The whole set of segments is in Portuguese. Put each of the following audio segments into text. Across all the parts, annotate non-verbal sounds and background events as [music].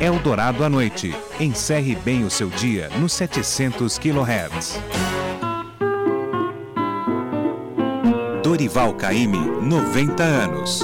Eldorado à noite. Encerre bem o seu dia nos 700 kHz. Dorival Caymmi, 90 anos.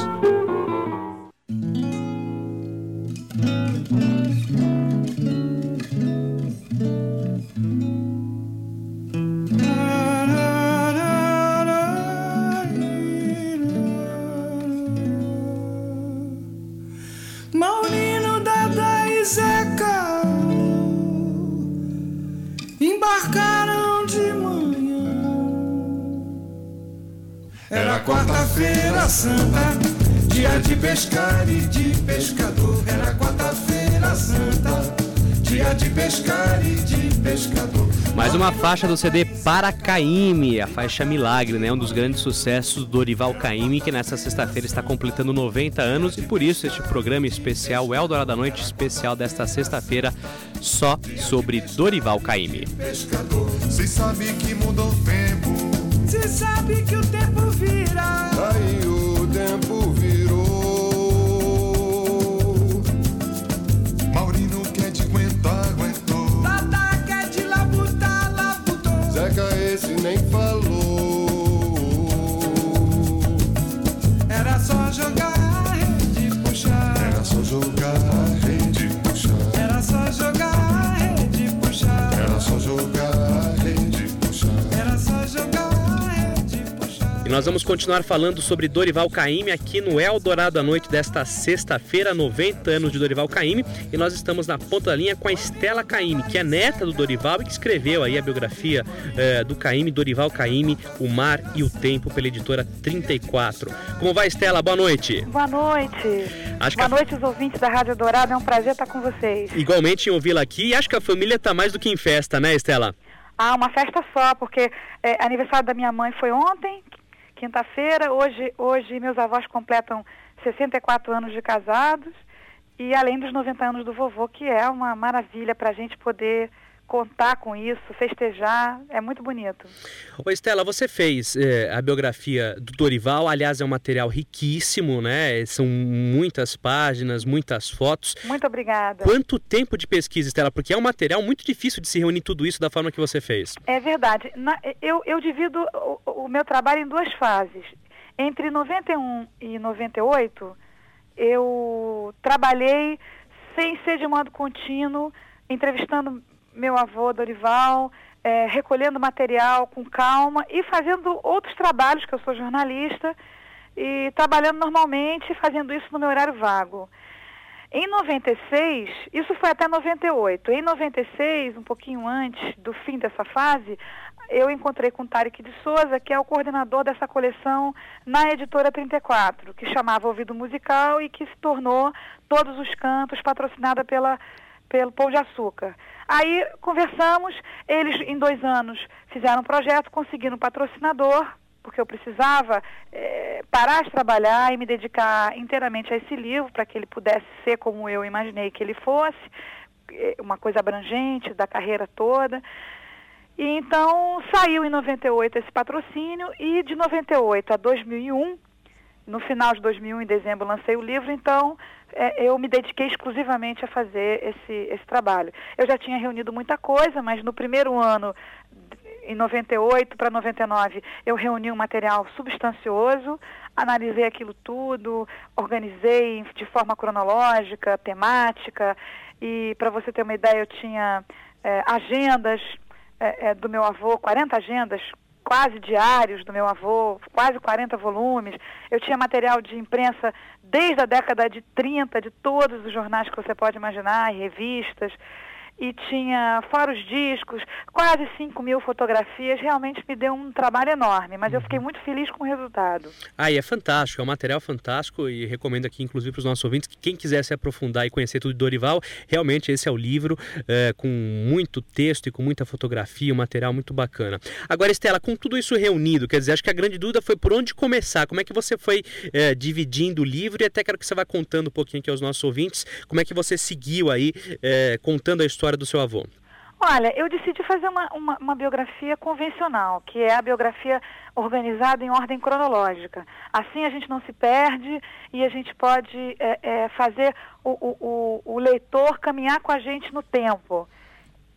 Faixa do CD Para Caime, a faixa Milagre, né? Um dos grandes sucessos do Dorival Caime, que nesta sexta-feira está completando 90 anos e por isso este programa especial, o Eldorado da Noite especial desta sexta-feira, só sobre Dorival Caime. Pescador, cê sabe que mudou o tempo. Cê sabe que o tempo vira. Esse nem falou. E nós vamos continuar falando sobre Dorival Caymmi aqui no Eldorado à Noite desta sexta-feira, 90 anos de Dorival Caymmi, e nós estamos na ponta da linha com a Estela Caymmi, que é neta do Dorival e que escreveu aí a biografia eh, do Caymmi, Dorival Caymmi, O Mar e o Tempo, pela editora 34. Como vai, Estela? Boa noite. Boa noite. Acho Boa a- noite, os ouvintes da Rádio Dourado. É um prazer estar com vocês. Igualmente em ouvi-la aqui, e acho que a família tá mais do que em festa, né, Estela? Ah, uma festa só, porque é, aniversário da minha mãe foi ontem, quinta-feira. Hoje, hoje meus avós completam 64 anos de casados. E além dos 90 anos do vovô, que é uma maravilha para a gente poder contar com isso, festejar. É muito bonito. Ô Estela, você fez eh, a biografia do Dorival, aliás, é um material riquíssimo, né? São muitas páginas, muitas fotos. Muito obrigada. Quanto tempo de pesquisa, Estela? Porque é um material muito difícil de se reunir tudo isso da forma que você fez. É verdade. Na- eu, eu divido o, o meu trabalho em duas fases. Entre 91 e 98, eu trabalhei sem ser de modo contínuo, entrevistando meu avô Dorival, eh, recolhendo material com calma e fazendo outros trabalhos, que eu sou jornalista, e trabalhando normalmente, fazendo isso no meu horário vago. Em 96, isso foi até 98. Em 96, um pouquinho antes do fim dessa fase, eu encontrei com Tarek de Souza, que é o coordenador dessa coleção na editora 34, que chamava Ouvido Musical e que se tornou Todos os Cantos, patrocinada pela, pelo Pão de Açúcar. Aí conversamos, eles em dois anos fizeram um projeto, conseguiram um patrocinador, porque eu precisava eh, parar de trabalhar e me dedicar inteiramente a esse livro, para que ele pudesse ser como eu imaginei que ele fosse, eh, uma coisa abrangente da carreira toda. E então saiu em 98 esse patrocínio e de 98 a 2001, no final de 2001, em dezembro, lancei o livro, então eu me dediquei exclusivamente a fazer esse, esse trabalho. Eu já tinha reunido muita coisa, mas no primeiro ano, em 98 para 99, eu reuni um material substancioso, analisei aquilo tudo, organizei de forma cronológica, temática, e para você ter uma ideia, eu tinha eh, agendas eh, eh, do meu avô, 40 agendas, quase diários do meu avô, quase 40 volumes. Eu tinha material de imprensa desde a década de 30, de todos os jornais que você pode imaginar, revistas. E tinha fora os discos, quase 5 mil fotografias. Realmente me deu um trabalho enorme, mas eu fiquei muito feliz com o resultado. Ah, e é fantástico, é um material fantástico e recomendo aqui, inclusive, para os nossos ouvintes que quem quiser se aprofundar e conhecer tudo de Dorival, realmente esse é o livro, é, com muito texto e com muita fotografia, um material muito bacana. Agora, Estela, com tudo isso reunido, quer dizer, acho que a grande dúvida foi por onde começar, como é que você foi é, dividindo o livro e até quero que você vá contando um pouquinho aqui aos nossos ouvintes, como é que você seguiu aí, é, contando a história do seu avô. Olha, eu decidi fazer uma, uma, uma, biografia convencional, que é a biografia organizada em ordem cronológica. Assim a gente não se perde e a gente pode é, é, fazer o, o, o, leitor caminhar com a gente no tempo.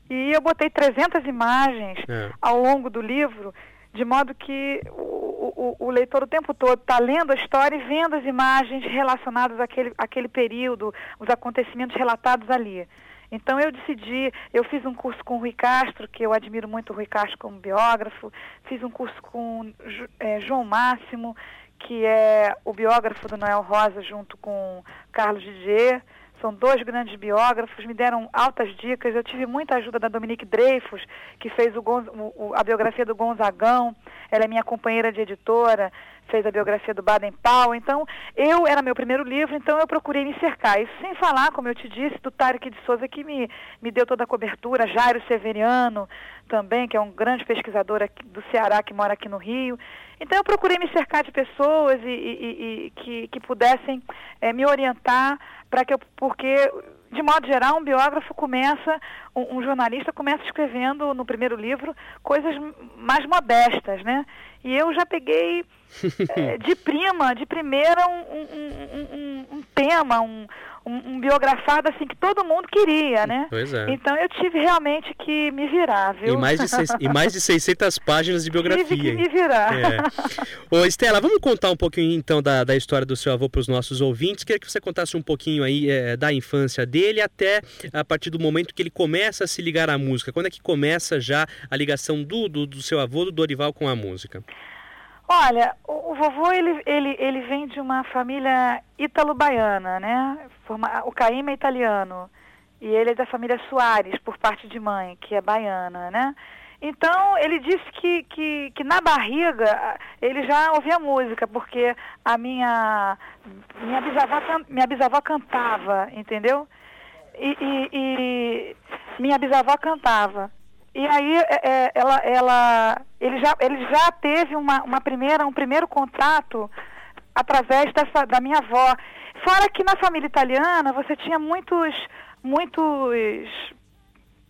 E eu botei 300 imagens É. ao longo do livro, de modo que o, o, o leitor o tempo todo está lendo a história e vendo as imagens relacionadas àquele, àquele período, os acontecimentos relatados ali. Então eu decidi, eu fiz um curso com o Rui Castro, que eu admiro muito o Rui Castro como biógrafo, fiz um curso com eh, João Máximo, que é o biógrafo do Noel Rosa, junto com Carlos Didier. São dois grandes biógrafos, me deram altas dicas. Eu tive muita ajuda da Dominique Dreyfus, que fez o- o- a biografia do Gonzagão. Ela é minha companheira de editora, fez a biografia do Baden Powell. Então, eu era meu primeiro livro, então eu procurei me cercar. Isso sem falar, como eu te disse, do Tarek de Souza, que me, me deu toda a cobertura, Jairo Severiano também, que é um grande pesquisador aqui do Ceará, que mora aqui no Rio. Então, eu procurei me cercar de pessoas e, e- e- que, que pudessem eh, me orientar para que eu, porque de modo geral um biógrafo começa um, um jornalista começa escrevendo no primeiro livro coisas mais modestas né? E eu já peguei [laughs] eh, de prima de primeira um- um- um tema um, um, um biografado assim que todo mundo queria né Pois é. então eu tive realmente que me virar viu E mais, de seis- e mais de 600 páginas de biografia. tive que hein? me virar É. [laughs] Ô, Estela, vamos contar um pouquinho então da, da história do seu avô para os nossos ouvintes. Queria que você contasse um pouquinho aí é, da infância dele até a partir do momento que ele começa a se ligar à música. Quando é que começa já a ligação do, do, do seu avô, do Dorival, com a música? Olha, o, o vovô ele, ele, ele vem de uma família ítalo-baiana, né? Forma- o Caíme é italiano e ele é da família Soares por parte de mãe, que é baiana, né? Então ele disse que, que, que na barriga ele já ouvia música, porque a minha minha bisavó, minha bisavó cantava, entendeu? E, e- e minha bisavó cantava. E aí é, é, ela, ela, ele, já, ele já teve uma, uma primeira, um primeiro contato através dessa, da minha avó. Fora que na família italiana você tinha muitos, muitos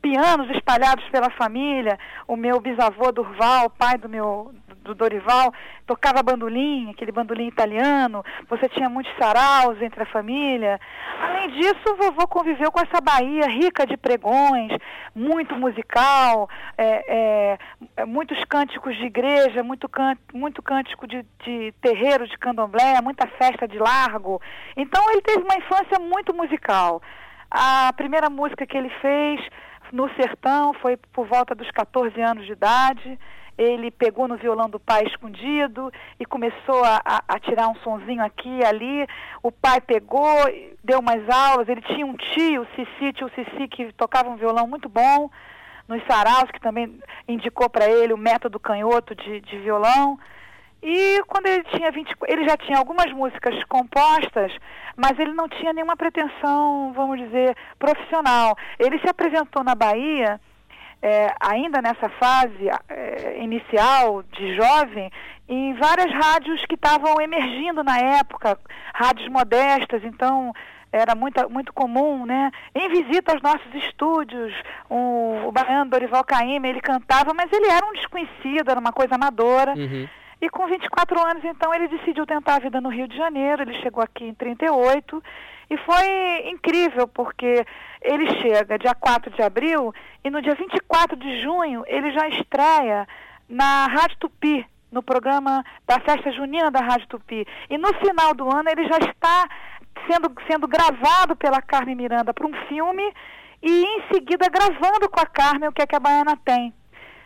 pianos espalhados pela família. O meu bisavô Durval, pai do meu do Dorival, tocava bandolim, aquele bandolim italiano. Você tinha muitos saraus entre a família. Além disso, o vovô conviveu com essa Bahia rica de pregões, muito musical, é, é, muitos cânticos de igreja, muito, can, muito cântico de, de terreiro, de candomblé, muita festa de largo. Então ele teve uma infância muito musical. A primeira música que ele fez no sertão foi por volta dos 14 anos de idade. Ele pegou no violão do pai escondido e começou a, a, a tirar um sonzinho aqui e ali. O pai pegou, deu umas aulas. Ele tinha um tio, o Cici, tio Cici, que tocava um violão muito bom nos saraus, que também indicou para ele o método canhoto de, de violão. E quando ele tinha 20, ele já tinha algumas músicas compostas, mas ele não tinha nenhuma pretensão, vamos dizer, profissional. Ele se apresentou na Bahia, é, ainda nessa fase é, inicial de jovem, em várias rádios que estavam emergindo na época, rádios modestas, então era muito, muito comum, né? Em visita aos nossos estúdios, o, o baiano Dorival Caymmi, ele cantava, mas ele era um desconhecido, era uma coisa amadora. Uhum. E com 24 anos, então, ele decidiu tentar a vida no Rio de Janeiro. Ele chegou aqui em 38 e foi incrível, porque ele chega dia 4 de abril e no dia 24 de junho ele já estreia na Rádio Tupi, no programa da festa junina da Rádio Tupi. E no final do ano ele já está sendo, sendo gravado pela Carmen Miranda para um filme e em seguida gravando com a Carmen o que, é que a Baiana tem.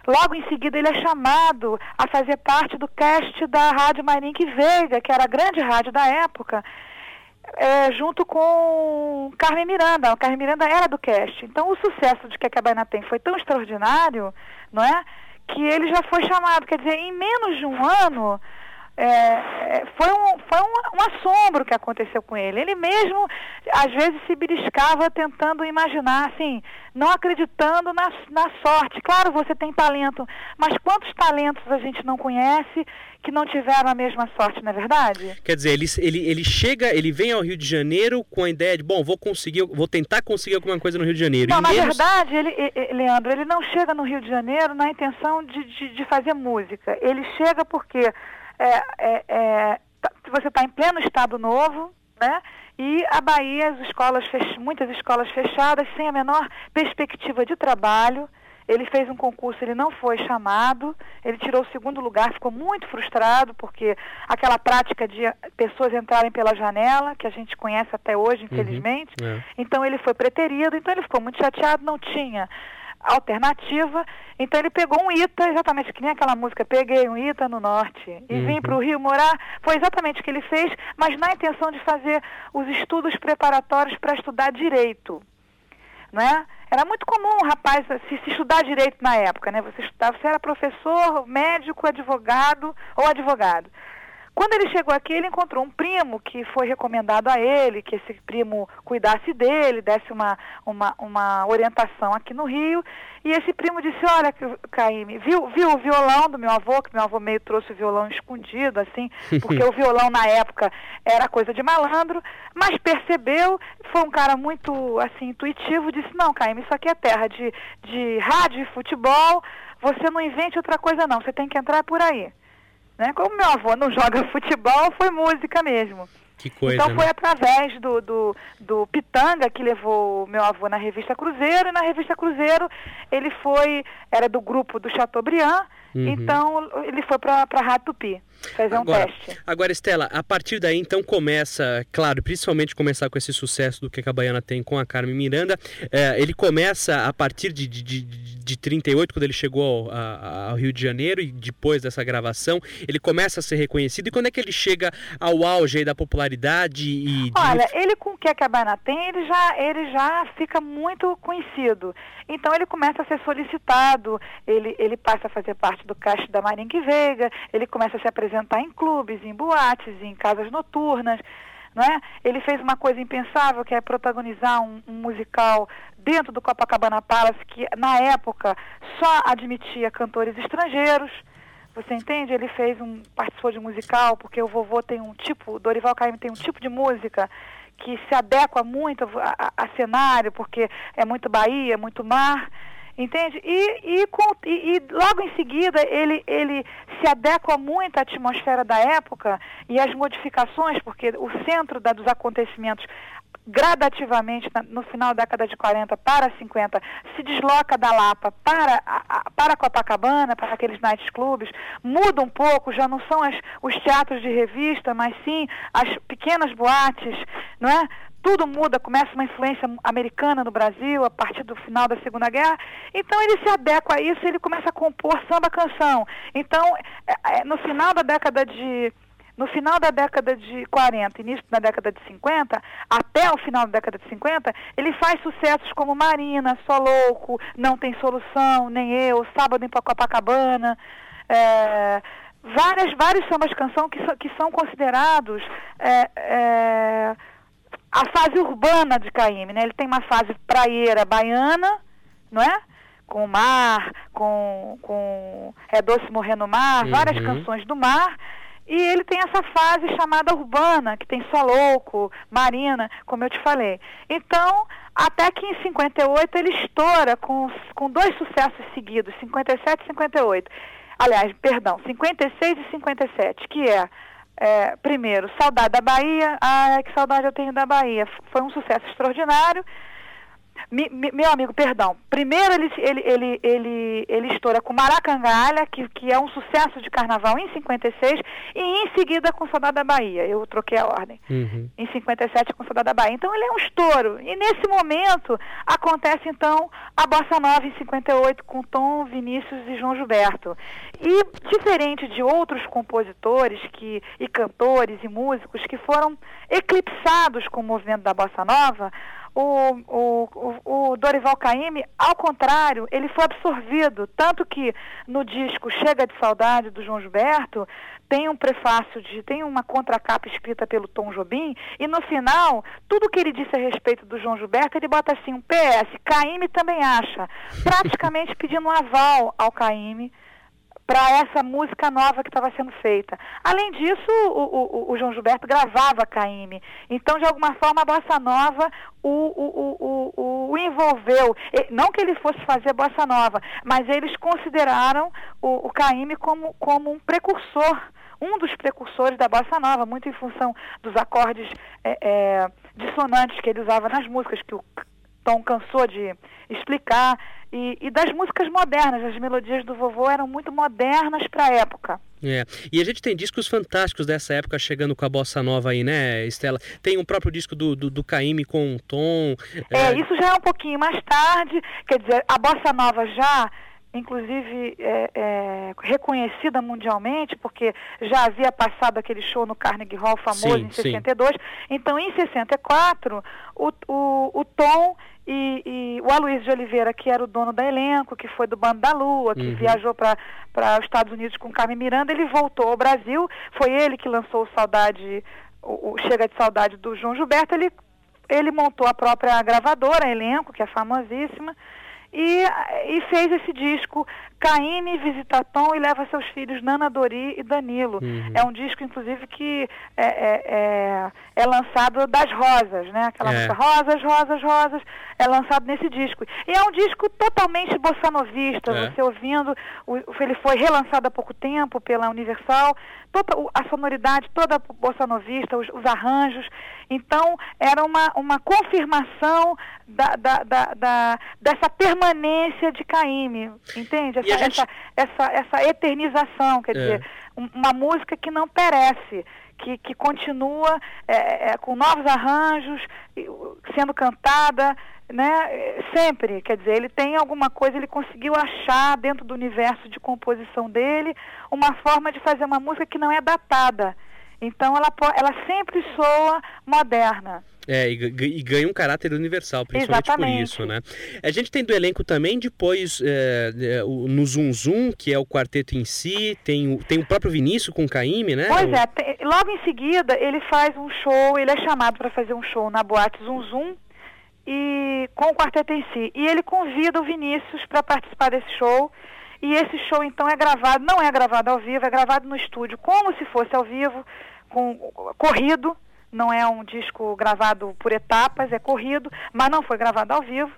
Logo em seguida ele é chamado a fazer parte do cast da Rádio Marinque Veiga, que era a grande rádio da época, é, junto com Carmen Miranda. A Carmen Miranda era do cast. Então o sucesso de que a Baiana tem foi tão extraordinário, não é? Que ele já foi chamado. Quer dizer, em menos de um ano, é, é, foi, um, foi um, um, assombro que aconteceu com ele. Ele mesmo, às vezes, se beliscava tentando imaginar, assim, não acreditando na, na sorte. Claro, você tem talento, mas quantos talentos a gente não conhece que não tiveram a mesma sorte, não é verdade? Quer dizer, ele, ele, ele chega, ele vem ao Rio de Janeiro com a ideia de, bom, vou conseguir, vou tentar conseguir alguma coisa no Rio de Janeiro. Não, e na verdade, ele, ele, Leandro, ele não chega no Rio de Janeiro na intenção de, de, de fazer música. Ele chega porque é, é, é, você está em pleno Estado Novo, né? E a Bahia, as escolas fech... muitas escolas fechadas, sem a menor perspectiva de trabalho. Ele fez um concurso, ele não foi chamado, ele tirou o segundo lugar, ficou muito frustrado, porque aquela prática de pessoas entrarem pela janela, que a gente conhece até hoje, infelizmente. Uhum, é. Então ele foi preterido, então ele ficou muito chateado, não tinha alternativa. Então ele pegou um ITA, exatamente que nem aquela música, peguei um ITA no norte e uhum. vim para o Rio morar. Foi exatamente o que ele fez, mas na intenção de fazer os estudos preparatórios para estudar direito. Né? Era muito comum, rapaz, se, se, estudar direito na época, né? Você estudava, você era professor, médico, advogado ou advogado. Quando ele chegou aqui, ele encontrou um primo que foi recomendado a ele, que esse primo cuidasse dele, desse uma, uma, uma orientação aqui no Rio. E esse primo disse, olha, Caíme, viu, viu o violão do meu avô, que meu avô meio trouxe o violão escondido, assim, [laughs] porque o violão na época era coisa de malandro, mas percebeu, foi um cara muito, assim, intuitivo, disse, não, Caíme, isso aqui é terra de, de rádio e futebol, você não invente outra coisa não, você tem que entrar por aí. Né? Como meu avô não joga [laughs] futebol, foi música mesmo. Que coisa, então foi né? através do, do, do Pitanga que levou meu avô na revista Cruzeiro, e na revista Cruzeiro ele foi, era do grupo do Chateaubriand, uhum. então ele foi para a Rádio Tupi fazer agora, um teste. Agora, Estela, a partir daí então começa, claro, principalmente começar com esse sucesso do que a Baiana tem com a Carmen Miranda, é, ele começa a partir de, de, de, de 38, quando ele chegou ao, ao, Rio de Janeiro e depois dessa gravação, ele começa a ser reconhecido. E quando é que ele chega ao auge da popularidade? E. Olha, ele com o que a Baiana tem, ele já, ele já fica muito conhecido. Então ele começa a ser solicitado, ele, ele passa a fazer parte do caixa da Marinque Veiga, ele começa a se apresentar em clubes, em boates, em casas noturnas. Não é? Ele fez uma coisa impensável, que é protagonizar um, um musical dentro do Copacabana Palace, que na época só admitia cantores estrangeiros. Você entende? Ele fez um participou de um musical porque o vovô tem um tipo, Dorival Caymmi tem um tipo de música que se adequa muito a, a, a cenário, porque é muito Bahia, muito mar. Entende? E, e, com, e, e, logo em seguida ele, ele se adequa muito à atmosfera da época e às modificações, porque o centro da, dos acontecimentos gradativamente no final da década de 40 para 50 se desloca da Lapa para, para Copacabana, para aqueles night clubes, muda um pouco, já não são as, os teatros de revista, mas sim as pequenas boates, não é? Tudo muda, começa uma influência americana no Brasil a partir do final da Segunda Guerra. Então ele se adequa a isso, ele começa a compor samba canção. Então, é, é, no final da década de no final da década de 40, início da década de 50, até o final da década de 50, ele faz sucessos como Marina, Só Louco, Não Tem Solução, Nem Eu, Sábado em Copacabana, é, várias, vários sambas canção que, que são considerados é, é, a fase urbana de Caíme, né? Ele tem uma fase praieira baiana, não é? Com o mar, com, com É Doce Morrer no Mar, uhum. várias canções do mar. E ele tem essa fase chamada urbana, que tem Só Louco, Marina, como eu te falei. Então, até que em 58 ele estoura com, com dois sucessos seguidos, 57 e 58. Aliás, perdão, 56 e 57, que é é, primeiro, Saudade da Bahia. Ai, que saudade eu tenho da Bahia. Foi um sucesso extraordinário. Mi, mi, meu amigo, perdão. Primeiro ele, ele, ele, ele, ele estoura com Maracangalha, que, que é um sucesso de carnaval em 56, e em seguida com Saudade da Bahia. Eu troquei a ordem. Uhum. Em 57 com Saudade da Bahia. Então ele é um estouro. E nesse momento acontece então a Bossa Nova em 58 com Tom, Vinícius e João Gilberto. E diferente de outros compositores que, e cantores e músicos que foram eclipsados com o movimento da Bossa Nova, o, o, o, Dorival Caymmi, ao contrário, ele foi absorvido, tanto que no disco Chega de Saudade do João Gilberto, tem um prefácio de, tem uma contracapa escrita pelo Tom Jobim, e no final, tudo que ele disse a respeito do João Gilberto, ele bota assim, um PS, Caymmi também acha, [laughs] praticamente pedindo um aval ao Caymmi para essa música nova que estava sendo feita. Além disso, o, o, o, João Gilberto gravava Caíme. Então, de alguma forma, a bossa nova o, o, o, envolveu. Não que ele fosse fazer bossa nova, mas eles consideraram o, o Caíme como, como um precursor um dos precursores da bossa nova, muito em função dos acordes é, é, dissonantes que ele usava nas músicas, que o Tom cansou de explicar, e, e das músicas modernas. As melodias do vovô eram muito modernas para a época. É. E a gente tem discos fantásticos dessa época chegando com a bossa nova aí, né, Estela? Tem um próprio disco do, do, do Caime com o Tom. É... é, isso já é um pouquinho mais tarde. Quer dizer, a bossa nova já inclusive é, é, reconhecida mundialmente, porque já havia passado aquele show no Carnegie Hall famoso sim, em 62. Sim. Então, em 64, o, o, o Tom e, e, o Aloysio de Oliveira, que era o dono da elenco, que foi do Bando da Lua, que uhum. viajou para os Estados Unidos com Carmen Miranda, ele voltou ao Brasil. Foi ele que lançou o Saudade, o, o Chega de Saudade do João Gilberto. Ele, ele montou a própria gravadora, a elenco, que é famosíssima e, e fez esse disco Caíme visita Tom e leva seus filhos Nana Dori e Danilo. Uhum. É um disco, inclusive, que é, é, é, é lançado das rosas, né? Aquela é. música Rosas, Rosas, Rosas, é lançado nesse disco. E é um disco totalmente bossanovista, é. você ouvindo, o, ele foi relançado há pouco tempo pela Universal, toda a sonoridade toda bossanovista, os, os arranjos. Então, era uma, uma confirmação da, da, da, da dessa permanência de Caíme, entende? Essa, gente... essa, essa, essa eternização, quer é. dizer, uma música que não perece, que, que continua é, é, com novos arranjos, sendo cantada, né, sempre, quer dizer, ele tem alguma coisa, ele conseguiu achar dentro do universo de composição dele uma forma de fazer uma música que não é datada. Então ela, ela sempre soa moderna. É, e, e, ganha um caráter universal, principalmente Exatamente. por isso, né? A gente tem do elenco também, depois, é, é, o, no Zum Zum, que é o quarteto em si, tem, tem o próprio Vinícius com o Caíme, né? Pois é, tem, logo em seguida ele faz um show, ele é chamado para fazer um show na boate Zum Zum, e, com o quarteto em si. E ele convida o Vinícius para participar desse show, e esse show então é gravado, não é gravado ao vivo, é gravado no estúdio, como se fosse ao vivo, com corrido, não é um disco gravado por etapas, é corrido, mas não foi gravado ao vivo.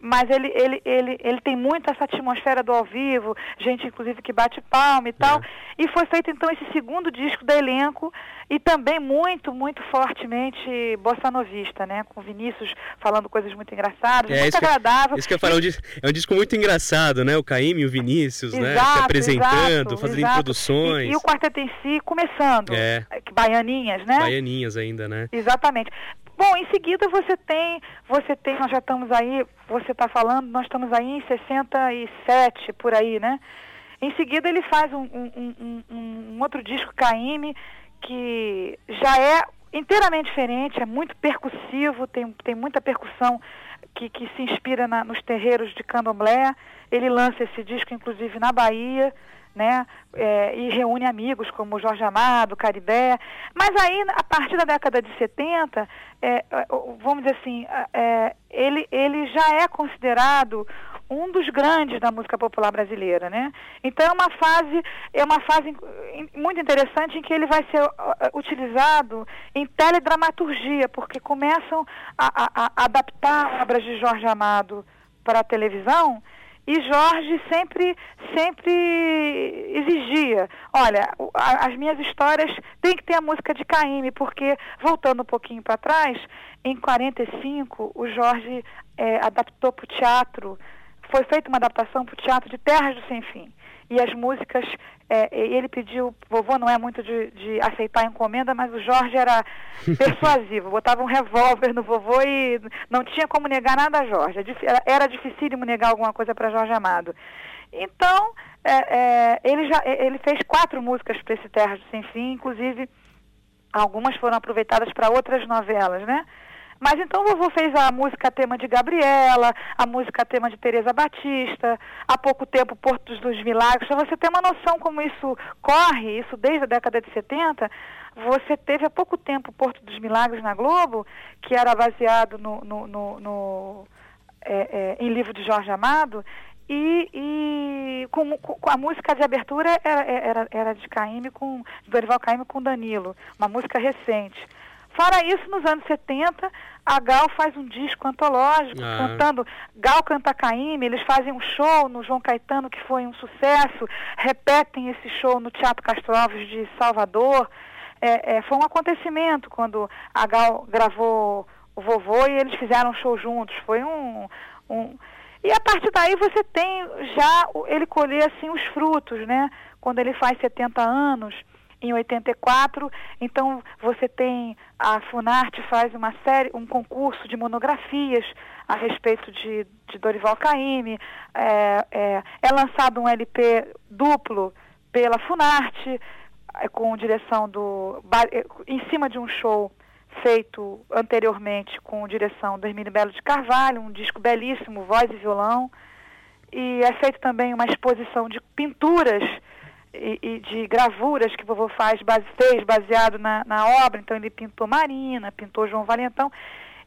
Mas ele, ele, ele, ele tem muito essa atmosfera do ao vivo, gente inclusive que bate palma e tal. É. E foi feito então esse segundo disco do elenco e também muito, muito fortemente bossa novista, né? Com Vinícius falando coisas muito engraçadas, é, muito isso agradável. Que, isso que eu falo, é um disco muito engraçado, né? O Caíme e o Vinícius, exato, né? Se apresentando, exato, fazendo exato. introduções. E, e, o quarteto em si começando. É. Baianinhas, né? Baianinhas ainda, né? Exatamente. Bom, em seguida você tem, você tem, nós já estamos aí, você está falando, nós estamos aí em 67, por aí, né? Em seguida ele faz um, um, um, um outro disco, Caime, que já é inteiramente diferente, é muito percussivo, tem, tem muita percussão que, que se inspira na, nos terreiros de candomblé. Ele lança esse disco, inclusive, na Bahia, né? É, e reúne amigos como Jorge Amado, Caribé. Mas aí, a partir da década de 70, é, é, vamos dizer assim, é, ele, ele já é considerado um dos grandes da música popular brasileira, né? Então é uma fase é uma fase muito interessante em que ele vai ser utilizado em teledramaturgia, porque começam a, a, a adaptar obras de Jorge Amado para a televisão e Jorge sempre, sempre exigia, olha, as minhas histórias têm que ter a música de Caíme, porque, voltando um pouquinho para trás, em 45, o Jorge é, adaptou para o teatro, foi feita uma adaptação para o teatro de Terras do Sem Fim. E as músicas é, ele pediu, vovô não é muito de, de, aceitar encomenda, mas o Jorge era [laughs] persuasivo, botava um revólver no vovô e não tinha como negar nada a Jorge. Era, era dificílimo negar alguma coisa para Jorge Amado. Então, é, é, ele, já, ele fez quatro músicas para esse Terra Sem Fim, inclusive algumas foram aproveitadas para outras novelas, né? Mas então o vovô fez a música tema de Gabriela, a música tema de Tereza Batista, há pouco tempo Portos dos Milagres. Para você ter uma noção como isso corre, isso desde a década de 70, você teve há pouco tempo Porto dos Milagres na Globo, que era baseado no, no, no, no é, é, em livro de Jorge Amado, e, e com, com, a música de abertura era, era, era de Caíme com Dorival Caíme com Danilo, uma música recente. Fora isso, nos anos 70, a Gal faz um disco antológico, ah. cantando. Gal canta Caíme, eles fazem um show no João Caetano, que foi um sucesso, repetem esse show no Teatro Castro Alves de Salvador. é, é, foi um acontecimento quando a Gal gravou o vovô e eles fizeram um show juntos. Foi um, um... E a partir daí você tem já ele colher assim os frutos, né? Quando ele faz 70 anos, em 84, então você tem a Funarte faz uma série, um concurso de monografias a respeito de, de Dorival Caymmi, é, é, é lançado um LP duplo pela Funarte, é, com direção do. É, em cima de um show feito anteriormente com direção do Hermínio Belo de Carvalho, um disco belíssimo, voz e violão. E é feito também uma exposição de pinturas e, e de gravuras que o vovô faz, base, fez baseado na, na obra. Então ele pintou Marina, pintou João Valentão.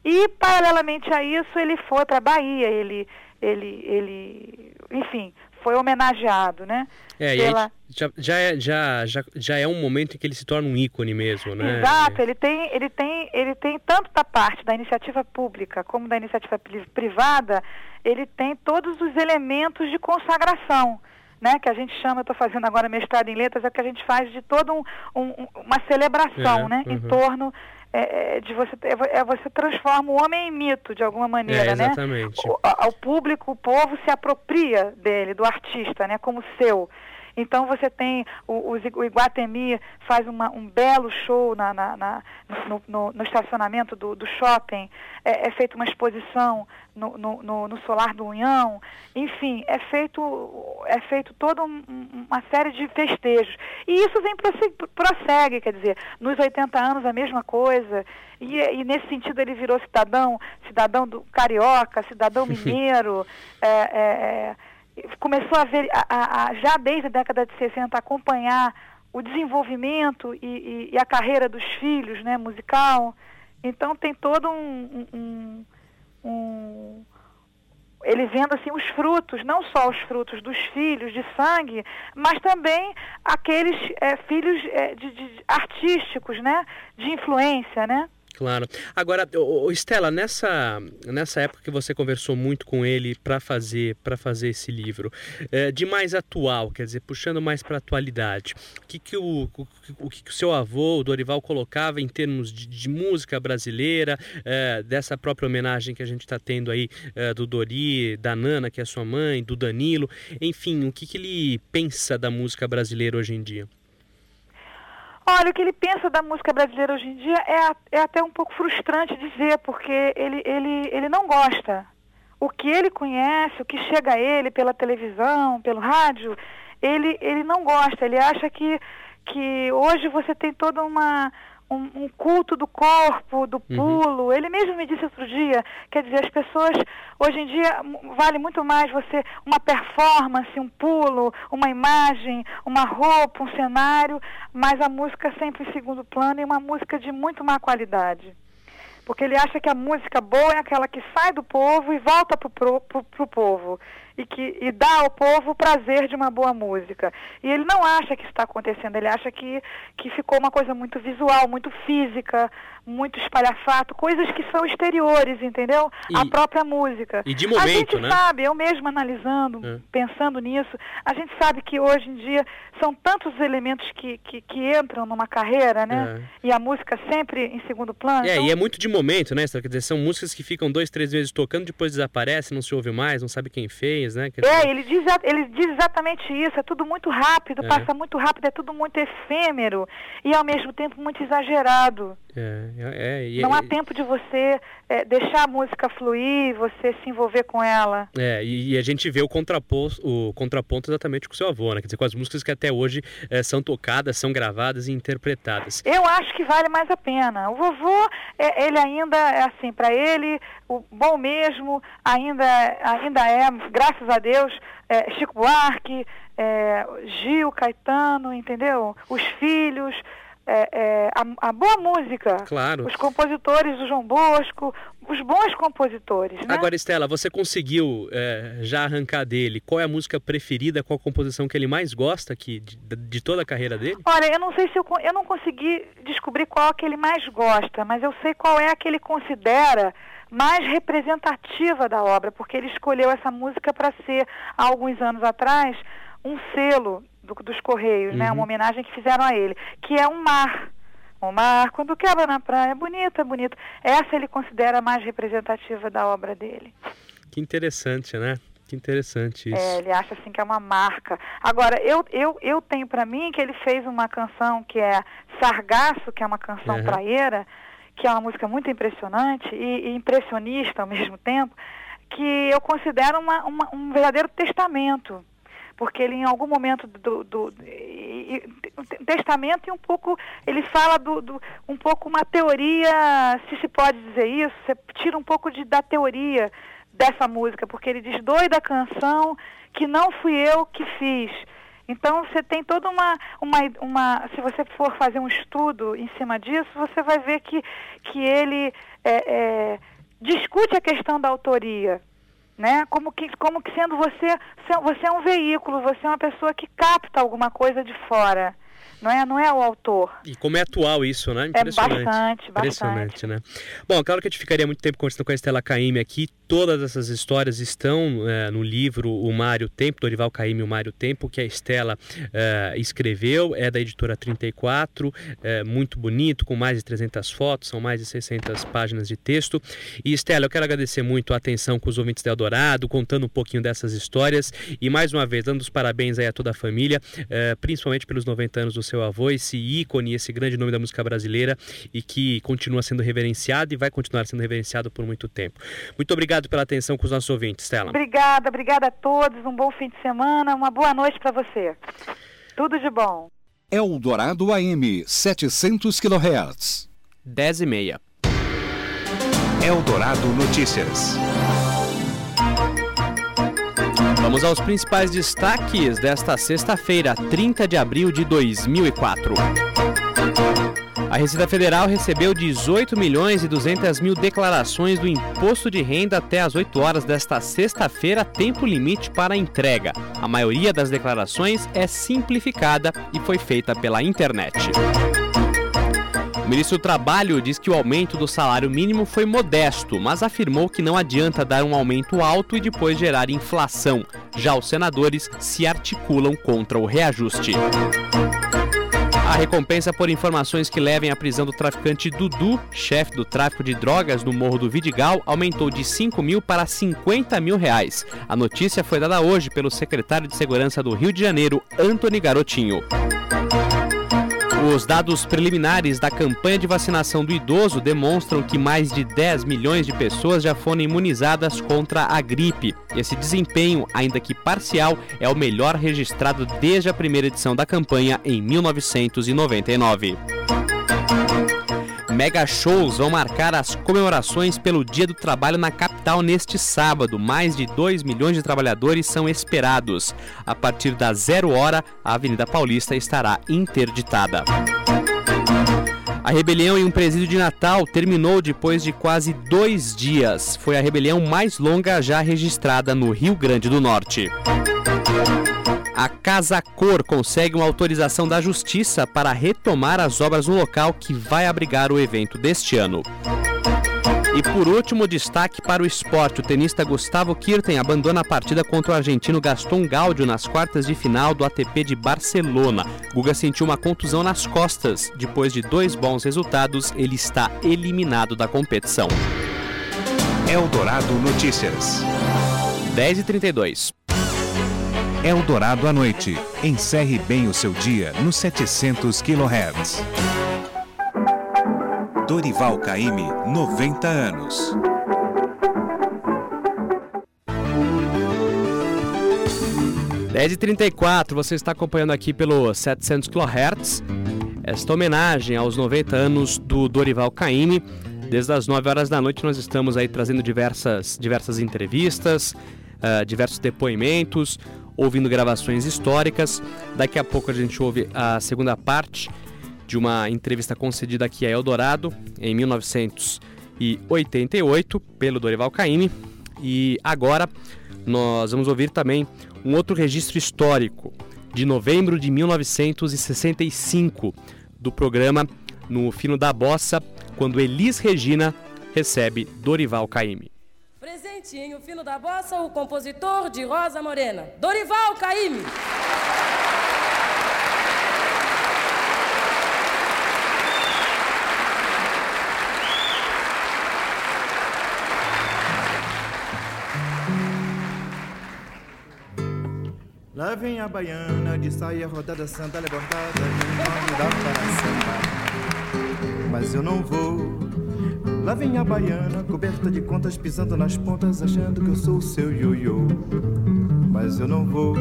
E paralelamente a isso ele foi para a Bahia, ele, ele, ele, enfim, foi homenageado, né? É, Pela... já, já, é, já, já, já é um momento em que ele se torna um ícone mesmo, né? Exato, ele tem, ele tem, ele tem tanto da parte da iniciativa pública como da iniciativa privada, ele tem todos os elementos de consagração. Né, que a gente chama, eu estou fazendo agora mestrado em letras, é que a gente faz de toda um, um, uma celebração, é, né, uhum. em torno é, é, de você é, é, você transforma o homem em mito de alguma maneira, é, né? exatamente. O, o público, o povo se apropria dele, do artista, né? Como seu. Então você tem o, o Iguatemi faz uma, um belo show na, na, na no, no, no, estacionamento do, do shopping, é, é, feita uma exposição no, no, no, Solar do Unhão, enfim, é feito, é feito toda um, uma série de festejos. E isso vem prossegue, prossegue, quer dizer, nos 80 anos a mesma coisa, e, e nesse sentido ele virou cidadão, cidadão do carioca, cidadão [laughs] mineiro, é, é, é começou a ver, a, a, já desde a década de 60, acompanhar o desenvolvimento e, e, e, a carreira dos filhos, né, musical. Então tem todo um, um, um, ele vendo assim os frutos, não só os frutos dos filhos de sangue, mas também aqueles é, filhos é, de, de, artísticos, né, de influência, né. Claro. Agora, ô, Estela, nessa, nessa época que você conversou muito com ele para fazer para fazer esse livro, é, de mais atual, quer dizer, puxando mais para a atualidade, o que que o, o, o, que, que o seu avô, o Dorival, colocava em termos de, de música brasileira, é, dessa própria homenagem que a gente está tendo aí é, do Dori, da Nana, que é sua mãe, do Danilo, enfim, o que, que ele pensa da música brasileira hoje em dia? Olha, o que ele pensa da música brasileira hoje em dia é, é até um pouco frustrante dizer, porque ele, ele, ele não gosta. O que ele conhece, o que chega a ele pela televisão, pelo rádio, ele, ele não gosta. Ele acha que, que hoje você tem toda uma, um, um, culto do corpo, do uhum. pulo. Uhum. Ele mesmo me disse outro dia, quer dizer, as pessoas hoje em dia vale muito mais você uma performance, um pulo, uma imagem, uma roupa, um cenário, mas a música sempre em segundo plano e uma música de muito má qualidade. Porque ele acha que a música boa é aquela que sai do povo e volta para o povo e que e dá ao povo o prazer de uma boa música. E ele não acha que está acontecendo, ele acha que, que ficou uma coisa muito visual, muito física, muito espalhafato, coisas que são exteriores, entendeu? E, a própria música. E de momento, a gente né? sabe, eu mesmo analisando, é. pensando nisso, a gente sabe que hoje em dia são tantos elementos que, que, que entram numa carreira, né? É. E a música sempre em segundo plano. É, então... e é muito de momento, né? Quer dizer, são músicas que ficam dois, três vezes tocando, depois desaparecem, não se ouve mais, não sabe quem fez, né? Quer é, ele diz, ele diz exatamente isso, é tudo muito rápido, é. passa muito rápido, é tudo muito efêmero e ao mesmo tempo muito exagerado. É, é, é, não há tempo de você é, deixar a música fluir, você se envolver com ela. É, e, e a gente vê o contraponto, o contraponto exatamente com o seu avô, né? Quer dizer, com as músicas que até hoje é, são tocadas, são gravadas e interpretadas. Eu acho que vale mais a pena. O vovô, é, ele ainda, é assim, para ele, o bom mesmo ainda, ainda é, graças a Deus, é, Chico Buarque, Gil, Caetano, entendeu? Os filhos é, é, a, a, boa música. Claro. Os compositores do João Bosco, os bons compositores. Né? Agora, Estela, você conseguiu é, já arrancar dele qual é a música preferida, qual a composição que ele mais gosta aqui, de, de, toda a carreira dele? Olha, eu não sei se eu, eu não consegui descobrir qual é que ele mais gosta, mas eu sei qual é a que ele considera mais representativa da obra, porque ele escolheu essa música para ser, há alguns anos atrás, um selo do, dos Correios, uhum. né? Uma uhum. homenagem que fizeram a ele, que é um mar. o mar, quando quebra na praia, bonito, é bonito. Essa ele considera a mais representativa da obra dele. Que interessante, né? Que interessante isso. É, ele acha assim que é uma marca. Agora, eu, eu, eu tenho para mim que ele fez uma canção que é Sargaço, que é uma canção uhum. praieira, que é uma música muito impressionante e, e impressionista ao mesmo tempo, que eu considero uma, uma, um verdadeiro testamento porque ele em algum momento do, do, do e, e, testamento e um pouco ele fala do, do, um pouco uma teoria se se pode dizer isso você tira um pouco de, da teoria dessa música porque ele diz doida canção que não fui eu que fiz. Então você tem toda uma, uma, uma se você for fazer um estudo em cima disso você vai ver que que ele é, é, discute a questão da autoria né? Como que, como que sendo você, você é um veículo, você é uma pessoa que capta alguma coisa de fora não é, não é o autor. E como é atual isso, né? Impressionante. É bastante, Impressionante, bastante. né? Bom, claro que a gente ficaria muito tempo conversando com a Estela Caime aqui. Todas essas histórias estão é, no livro O Mário Tempo, Dorival Caime, O Mário Tempo, que a Estela é, escreveu, é da editora 34, é, muito bonito, com mais de 300 fotos, são mais de 600 páginas de texto. E Estela, eu quero agradecer muito a atenção com os ouvintes de Eldorado, contando um pouquinho dessas histórias e mais uma vez dando os parabéns aí a toda a família, é, principalmente pelos 90 anos do seu avô, esse ícone, esse grande nome da música brasileira e que continua sendo reverenciado e vai continuar sendo reverenciado por muito tempo. Muito obrigado pela atenção com os nossos ouvintes, Stella. Obrigada, obrigada a todos. Um bom fim de semana, uma boa noite para você. Tudo de bom. Eldorado AM, 700 kHz. 10 e meia. Eldorado Notícias. Vamos aos principais destaques desta sexta-feira, 30 de abril de 2004. A Receita Federal recebeu 18 milhões e 200 mil declarações do imposto de renda até às 8 horas desta sexta-feira, tempo limite para entrega. A maioria das declarações é simplificada e foi feita pela internet. O ministro do Trabalho diz que o aumento do salário mínimo foi modesto, mas afirmou que não adianta dar um aumento alto e depois gerar inflação. Já os senadores se articulam contra o reajuste. A recompensa por informações que levem à prisão do traficante Dudu, chefe do tráfico de drogas no Morro do Vidigal, aumentou de 5 mil para 50 mil reais. A notícia foi dada hoje pelo secretário de Segurança do Rio de Janeiro, Antony Garotinho. Os dados preliminares da campanha de vacinação do idoso demonstram que mais de 10 milhões de pessoas já foram imunizadas contra a gripe. Esse desempenho, ainda que parcial, é o melhor registrado desde a primeira edição da campanha em 1999. Mega shows vão marcar as comemorações pelo Dia do Trabalho na capital neste sábado. Mais de 2 milhões de trabalhadores são esperados. A partir das zero hora, a Avenida Paulista estará interditada. A rebelião em um presídio de Natal terminou depois de quase dois dias. Foi a rebelião mais longa já registrada no Rio Grande do Norte. A Casa Cor consegue uma autorização da Justiça para retomar as obras no local que vai abrigar o evento deste ano. E por último, destaque para o esporte. O tenista Gustavo Kirten abandona a partida contra o argentino Gaston Gaudio nas quartas de final do ATP de Barcelona. Guga sentiu uma contusão nas costas. Depois de dois bons resultados, ele está eliminado da competição. Eldorado Notícias. 10h32. Eldorado à noite. Encerre bem o seu dia no 700 kHz. Dorival Caymmi, 90 anos. Dez e 34 você está acompanhando aqui pelo 700 kHz esta homenagem aos 90 anos do Dorival Caymmi. Desde as 9 horas da noite nós estamos aí trazendo diversas, diversas entrevistas, uh, diversos depoimentos, ouvindo gravações históricas. Daqui a pouco a gente ouve a segunda parte de uma entrevista concedida aqui a Eldorado em 1988 pelo Dorival Caymmi. E agora nós vamos ouvir também um outro registro histórico de novembro de 1965 do programa No Fino da Bossa, quando Elis Regina recebe Dorival Caymmi. O fino da bossa, o compositor de Rosa Morena, Dorival Caymmi. Lá vem a baiana de saia rodada, sandália bordada, não dá para sambar. Mas eu não vou Lá vem a baiana, coberta de contas, pisando nas pontas, achando que eu sou o seu ioiô. Mas eu não vou.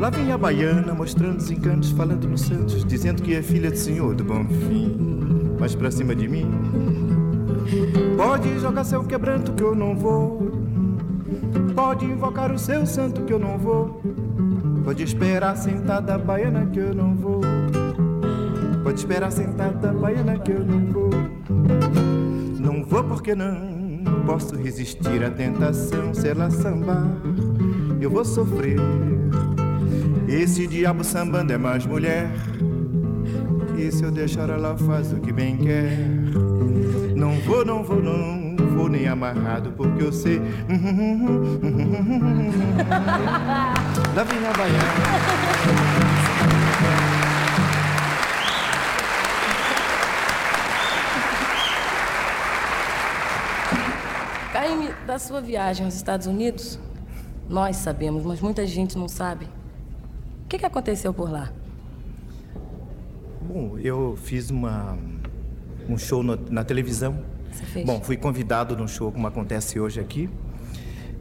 Lá vem a baiana, mostrando os encantos, falando nos santos, dizendo que é filha do senhor do bom fim. Mas pra cima de mim, pode jogar seu quebranto que eu não vou. Pode invocar o seu santo que eu não vou. Pode esperar sentada baiana que eu não vou. Pode esperar sentada baiana que eu não vou. Porque não posso resistir à tentação. Se ela sambar, eu vou sofrer. Esse diabo sambando é mais mulher. E se eu deixar ela faz o que bem quer. Não vou, não vou, não vou nem amarrado porque eu sei. [laughs] Lá vem a baiana. Da sua viagem aos Estados Unidos, nós sabemos, mas muita gente não sabe. O que, que aconteceu por lá? Bom, eu fiz uma, um show no- na televisão. Você fez? Bom, fui convidado num show como acontece hoje aqui.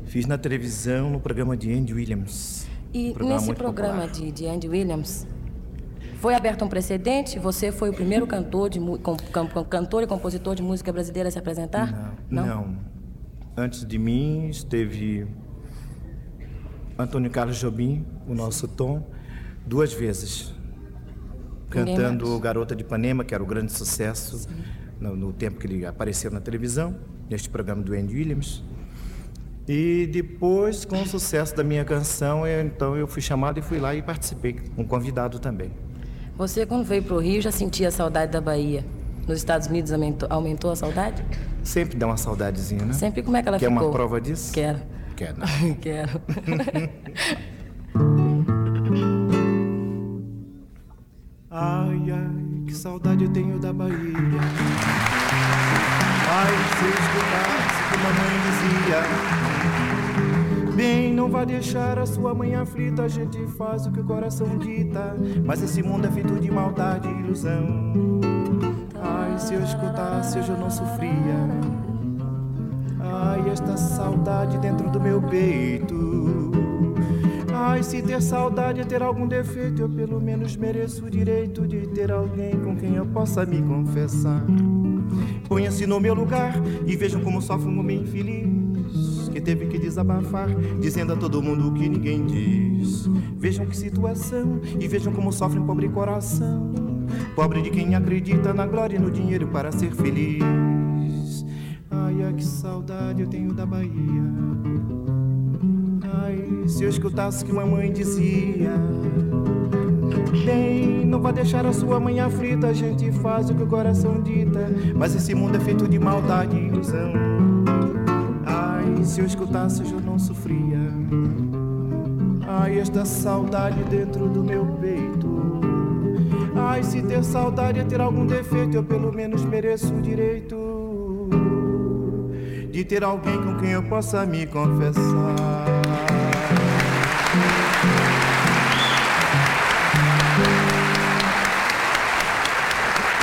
Fiz na televisão no programa de Andy Williams. E Um programa nesse programa de, de Andy Williams, foi aberto um precedente? Você foi o primeiro cantor, de, com- com- cantor e compositor de música brasileira a se apresentar? Não, não. Antes de mim esteve Antônio Carlos Jobim, o nosso Tom, duas vezes. Cantando. Garota de Ipanema, que era o grande sucesso no, no tempo que ele apareceu na televisão, neste programa do Andy Williams. E depois, com o sucesso da minha canção, eu- então eu fui chamado e fui lá e participei, um convidado também. Você, quando veio para o Rio, já sentia a saudade da Bahia. Nos Estados Unidos aumentou, aumentou a saudade? Sempre dá uma saudadezinha, né? Sempre como é que ela Quer ficou? uma prova disso? Quero. Quer, né? [laughs] Quero. [laughs] Ai, ai, que saudade eu tenho da Bahia. Ai, se eu escutasse como a mãe dizia. Bem, não vai deixar a sua mãe aflita, a gente faz o que o coração dita. Mas esse mundo é feito de maldade e ilusão. Se eu escutasse, hoje eu não sofria. Ai, esta saudade dentro do meu peito. Ai, se ter saudade é ter algum defeito, eu pelo menos mereço o direito de ter alguém com quem eu possa me confessar. Ponha-se no meu lugar e vejam como sofre um homem infeliz que teve que desabafar, dizendo a todo mundo o que ninguém diz. Vejam que situação e vejam como sofre um pobre coração. Pobre de quem acredita na glória e no dinheiro para ser feliz. Ai, ai, que saudade eu tenho da Bahia. Ai, se eu escutasse o que mamãe dizia. Bem, não vai deixar a sua mãe aflita, a gente faz o que o coração dita. Mas esse mundo é feito de maldade e ilusão. Ai, se eu escutasse, eu não sofria. Ai, esta saudade dentro do meu peito. Ai, se ter saudade é ter algum defeito, eu pelo menos mereço o direito de ter alguém com quem eu possa me confessar.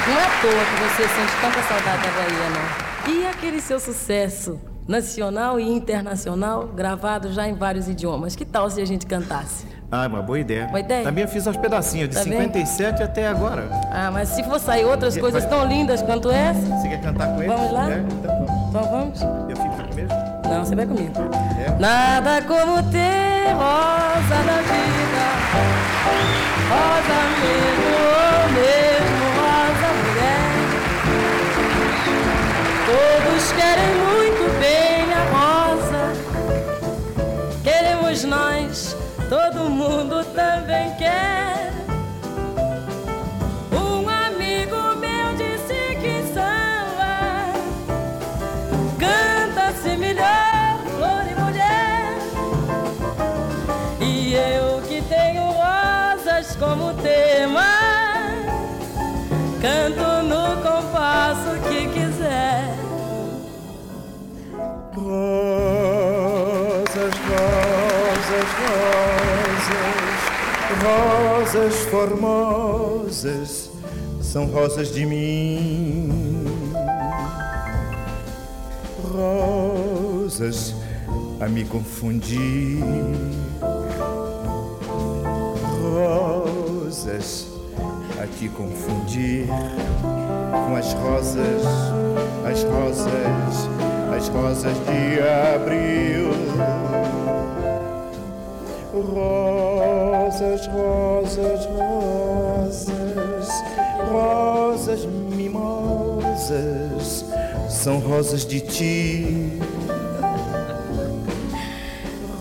Não é à toa que você sente tanta saudade da Bahia, não. E aquele seu sucesso nacional e internacional, gravado já em vários idiomas. Que tal se a gente cantasse? Ah, uma boa ideia. Boa ideia? Também eu fiz aos pedacinhos, de Tá bem? 57 até agora. Ah, mas se for sair outras coisas tão lindas quanto essa, Você quer cantar com ele? Vamos lá? É? Então vamos. então vamos? Eu fico primeiro? Não, você vai comigo. É. Nada como ter rosa na vida, rosa mesmo, ou mesmo rosa mulher. Todos querem muito bem a rosa, queremos nós, todo mundo também quer. Um amigo meu disse que samba canta-se melhor flor e mulher. E eu que tenho rosas como tema, canto Rosas formosas são rosas de mim. Rosas a me confundir. Rosas a te confundir com as rosas, as rosas, as rosas de abril. Rosas, rosas, rosas, rosas mimosas, são rosas de ti.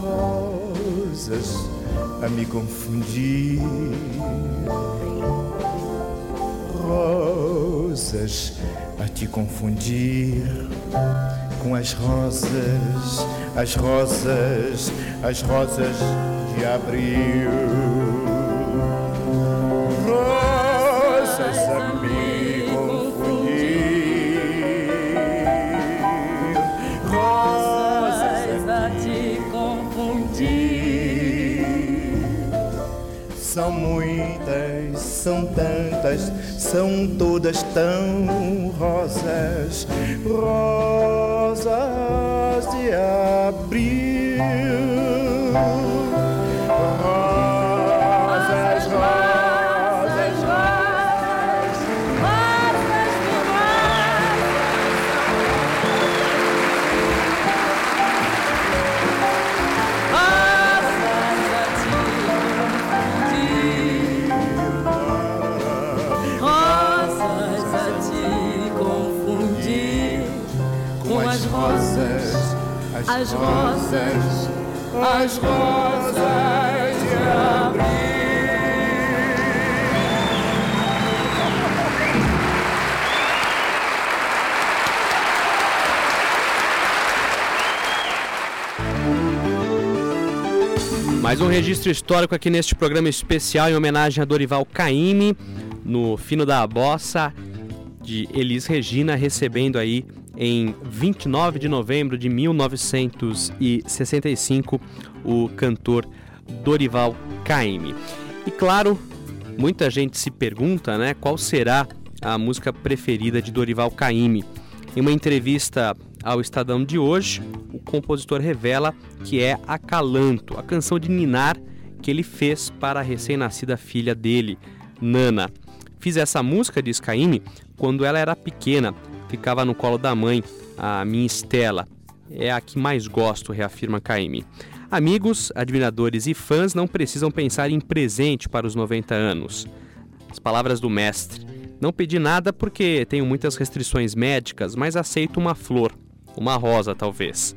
Rosas a me confundir. Rosas a te confundir com as rosas, as rosas, as rosas de abril. Rosas a me confundir. Rosas a te confundir. São muitas, são tantas, são todas tão rosas, rosas de abril. As rosas, as rosas de. Mais um registro histórico aqui neste programa especial em homenagem a Dorival Caymmi, no Fino da Bossa, de Elis Regina, recebendo aí em 29 de novembro de 1965 o cantor Dorival Caymmi. E claro, muita gente se pergunta, né, qual será a música preferida de Dorival Caymmi. Em uma entrevista ao Estadão de hoje, o compositor revela que é Acalanto, a canção de Ninar que ele fez para a recém-nascida filha dele, Nana. Fiz essa música, diz Caymmi, quando ela era pequena, ficava no colo da mãe, a minha Estela. É a que mais gosto, reafirma Caymmi. Amigos, admiradores e fãs não precisam pensar em presente para os 90 anos. As palavras do mestre. Não pedi nada porque tenho muitas restrições médicas, mas aceito uma flor, uma rosa talvez.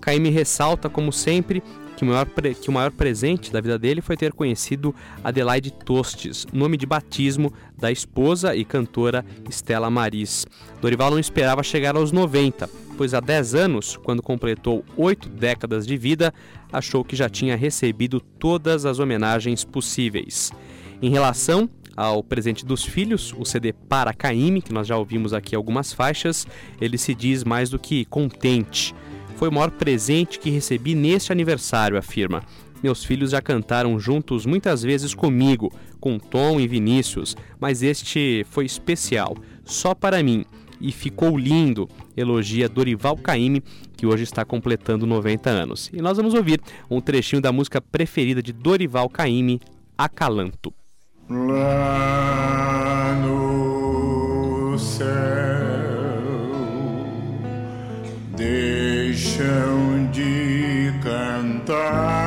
Caymmi ressalta, como sempre, que o, maior que o maior presente da vida dele foi ter conhecido Adelaide Tostes, nome de batismo da esposa e cantora Estela Maris. Dorival não esperava chegar aos 90, pois há 10 anos, quando completou oito décadas de vida, achou que já tinha recebido todas as homenagens possíveis. Em relação ao presente dos filhos, o CD Para Caymmi, que nós já ouvimos aqui algumas faixas, ele se diz mais do que contente. Foi o maior presente que recebi neste aniversário, afirma. Meus filhos já cantaram juntos muitas vezes comigo, com Tom e Vinícius, mas este foi especial, só para mim, e ficou lindo, elogia Dorival Caymmi, que hoje está completando 90 anos. E nós vamos ouvir um trechinho da música preferida de Dorival Caymmi, Acalanto. Lá no céu deixam de cantar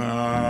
ninar.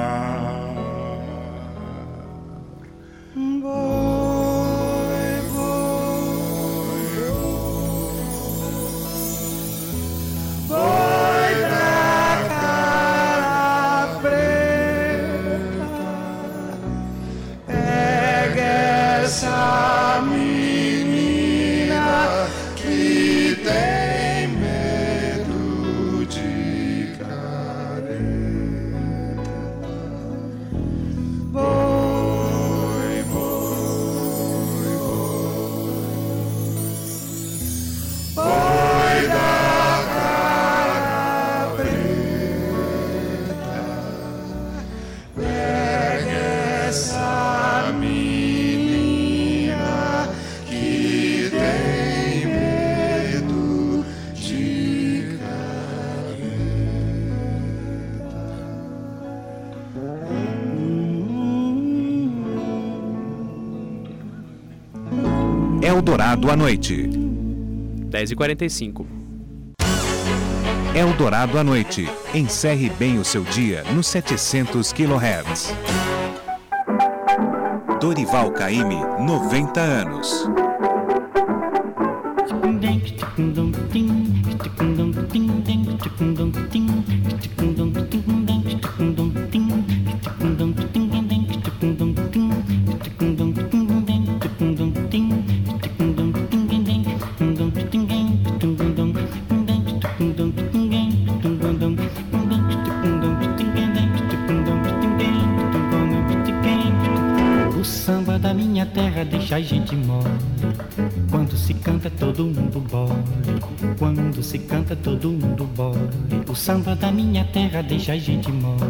Eldorado à noite. 10h45. Eldorado à noite. Encerre bem o seu dia nos 700 kHz. Dorival Caymmi, 90 anos. Samba da minha terra deixa a gente mole.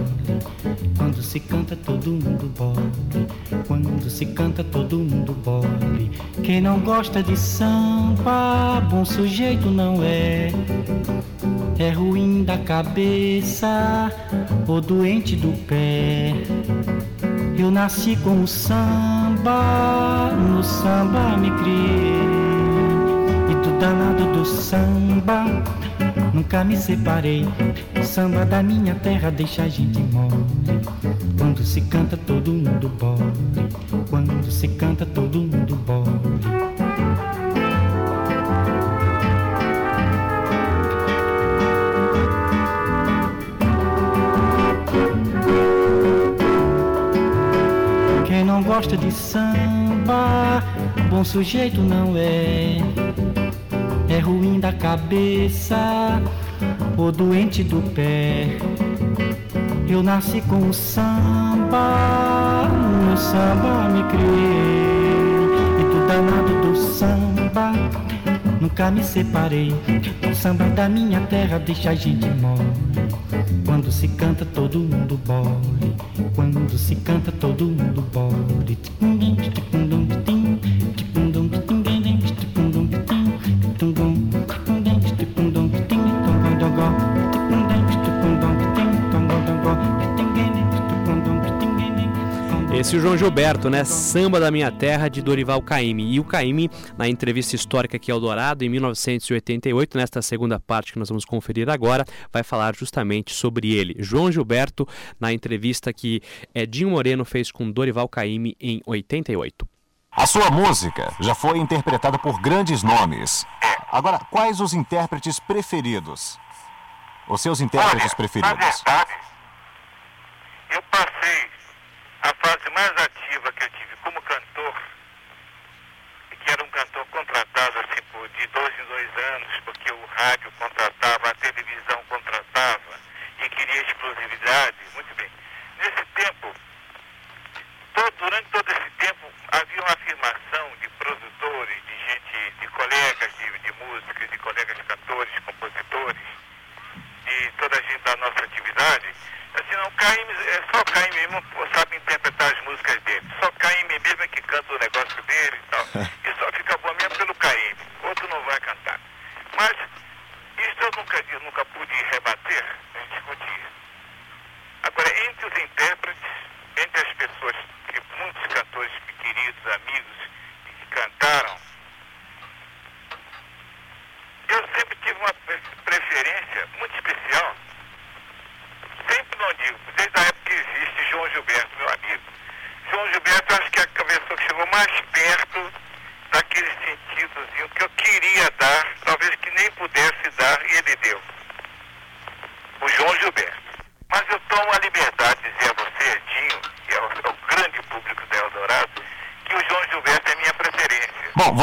Quando se canta todo mundo bole. Quando se canta todo mundo bole. Quem não gosta de samba, bom sujeito não é. É ruim da cabeça ou doente do pé. Eu nasci com o samba, no samba me criei. E do danado do samba, nunca me separei. O samba da minha terra deixa a gente mole. Quando se canta todo mundo bole. Quando se canta todo mundo bole. Quem não gosta de samba, bom sujeito não é. Ruim da cabeça ou doente do pé. Eu nasci com o samba, no samba me criei. E do danado do samba, nunca me separei. O samba da minha terra deixa a gente mole. Quando se canta todo mundo bole. Quando se canta todo mundo bole. Esse é o João Gilberto, né? Samba da Minha Terra, de Dorival Caymmi. E o Caymmi, na entrevista histórica aqui ao Dourado, em 1988, nesta segunda parte que nós vamos conferir agora, vai falar justamente sobre ele. João Gilberto, na entrevista que Edinho Moreno fez com Dorival Caymmi em 88. A sua música já foi interpretada por grandes nomes. Agora, quais os intérpretes preferidos? Os seus intérpretes Olha, Na preferidos? verdade, eu passei a fase mais ativa que eu tive como cantor, que era um cantor contratado assim por de dois em dois anos, porque o rádio contratava, a televisão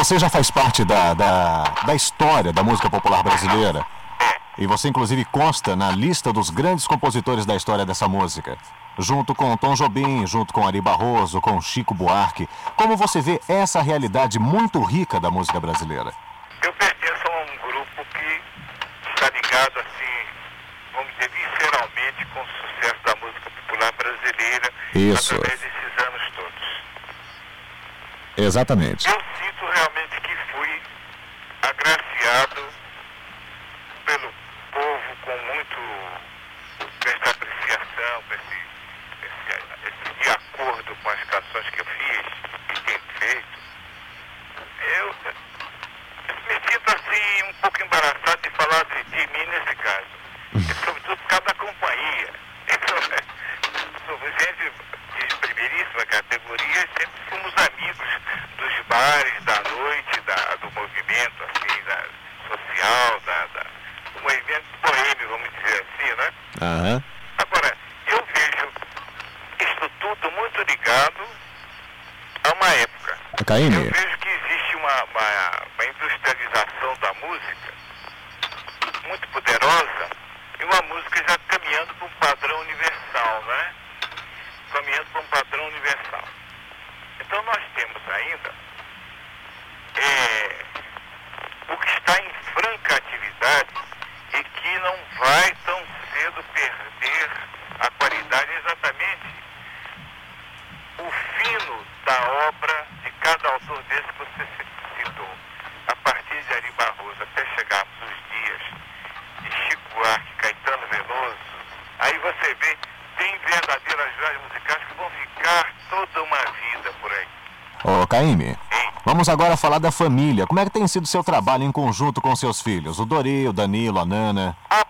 você já faz parte da, da, da história da música popular brasileira. É. E você, inclusive, consta na lista dos grandes compositores da história dessa música. Junto com Tom Jobim, junto com Ari Barroso, com Chico Buarque. Como você vê essa realidade muito rica da música brasileira? Eu pertenço a um grupo que está ligado, assim, vamos dizer, visceralmente com o sucesso da música popular brasileira Isso. através desses anos todos. Exatamente. Eu Uh huh. agora falar da família. Como é que tem sido o seu trabalho em conjunto com seus filhos? O Dori, o Danilo, a Nana? A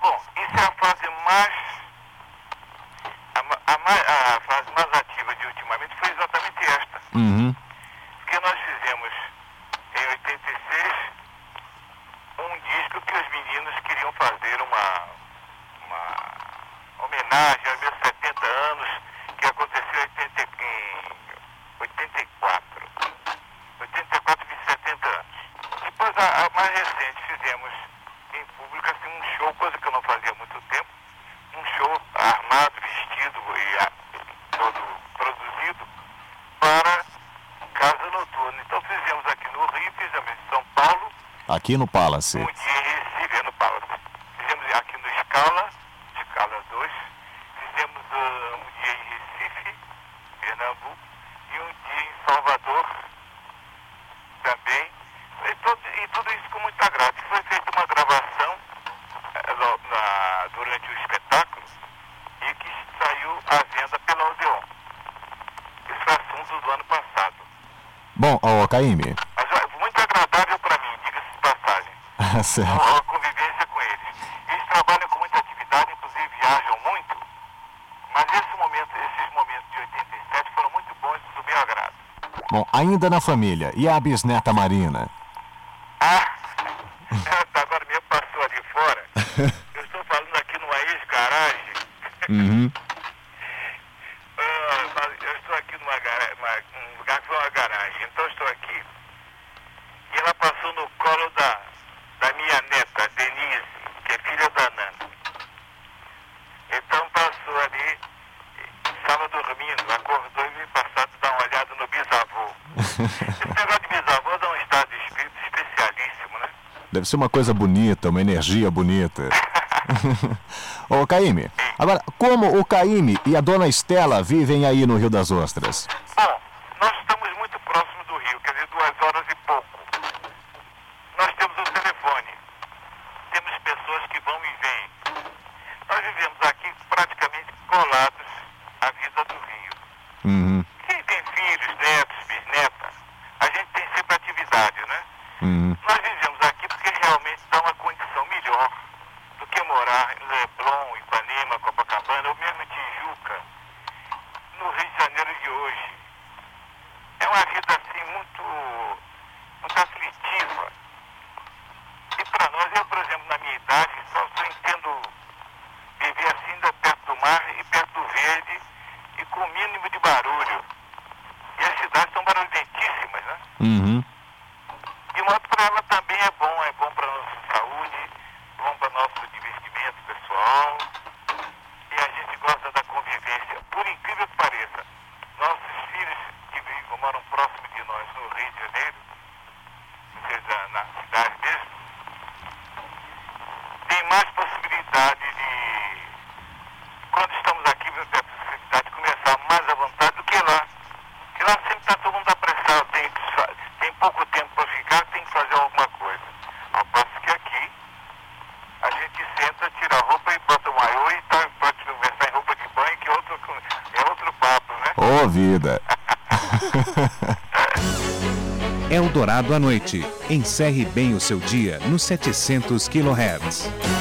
aqui no Palace. Um dia em Recife, no Palace. Fizemos aqui no Scala, Scala 2. Fizemos ah, um dia em Recife, Pernambuco. E um dia em Salvador também. E, todo, e tudo isso com muita graça. Foi feita uma gravação uh, na, durante o espetáculo e que saiu à venda pela Odeon. Esse foi assunto do ano passado. Bom, ó, oh, certo. a convivência com eles. Eles trabalham com muita atividade, inclusive viajam muito, mas esse momento, esses momentos de 87 foram muito bons do meu agrado. Bom, ainda na família, e a bisneta Marina? deve ser é uma coisa bonita, uma energia bonita. [laughs] Ô, Caíme, agora, como o Caíme e a dona Estela vivem aí no Rio das Ostras? sábado à noite. Encerre bem o seu dia nos 700 kHz.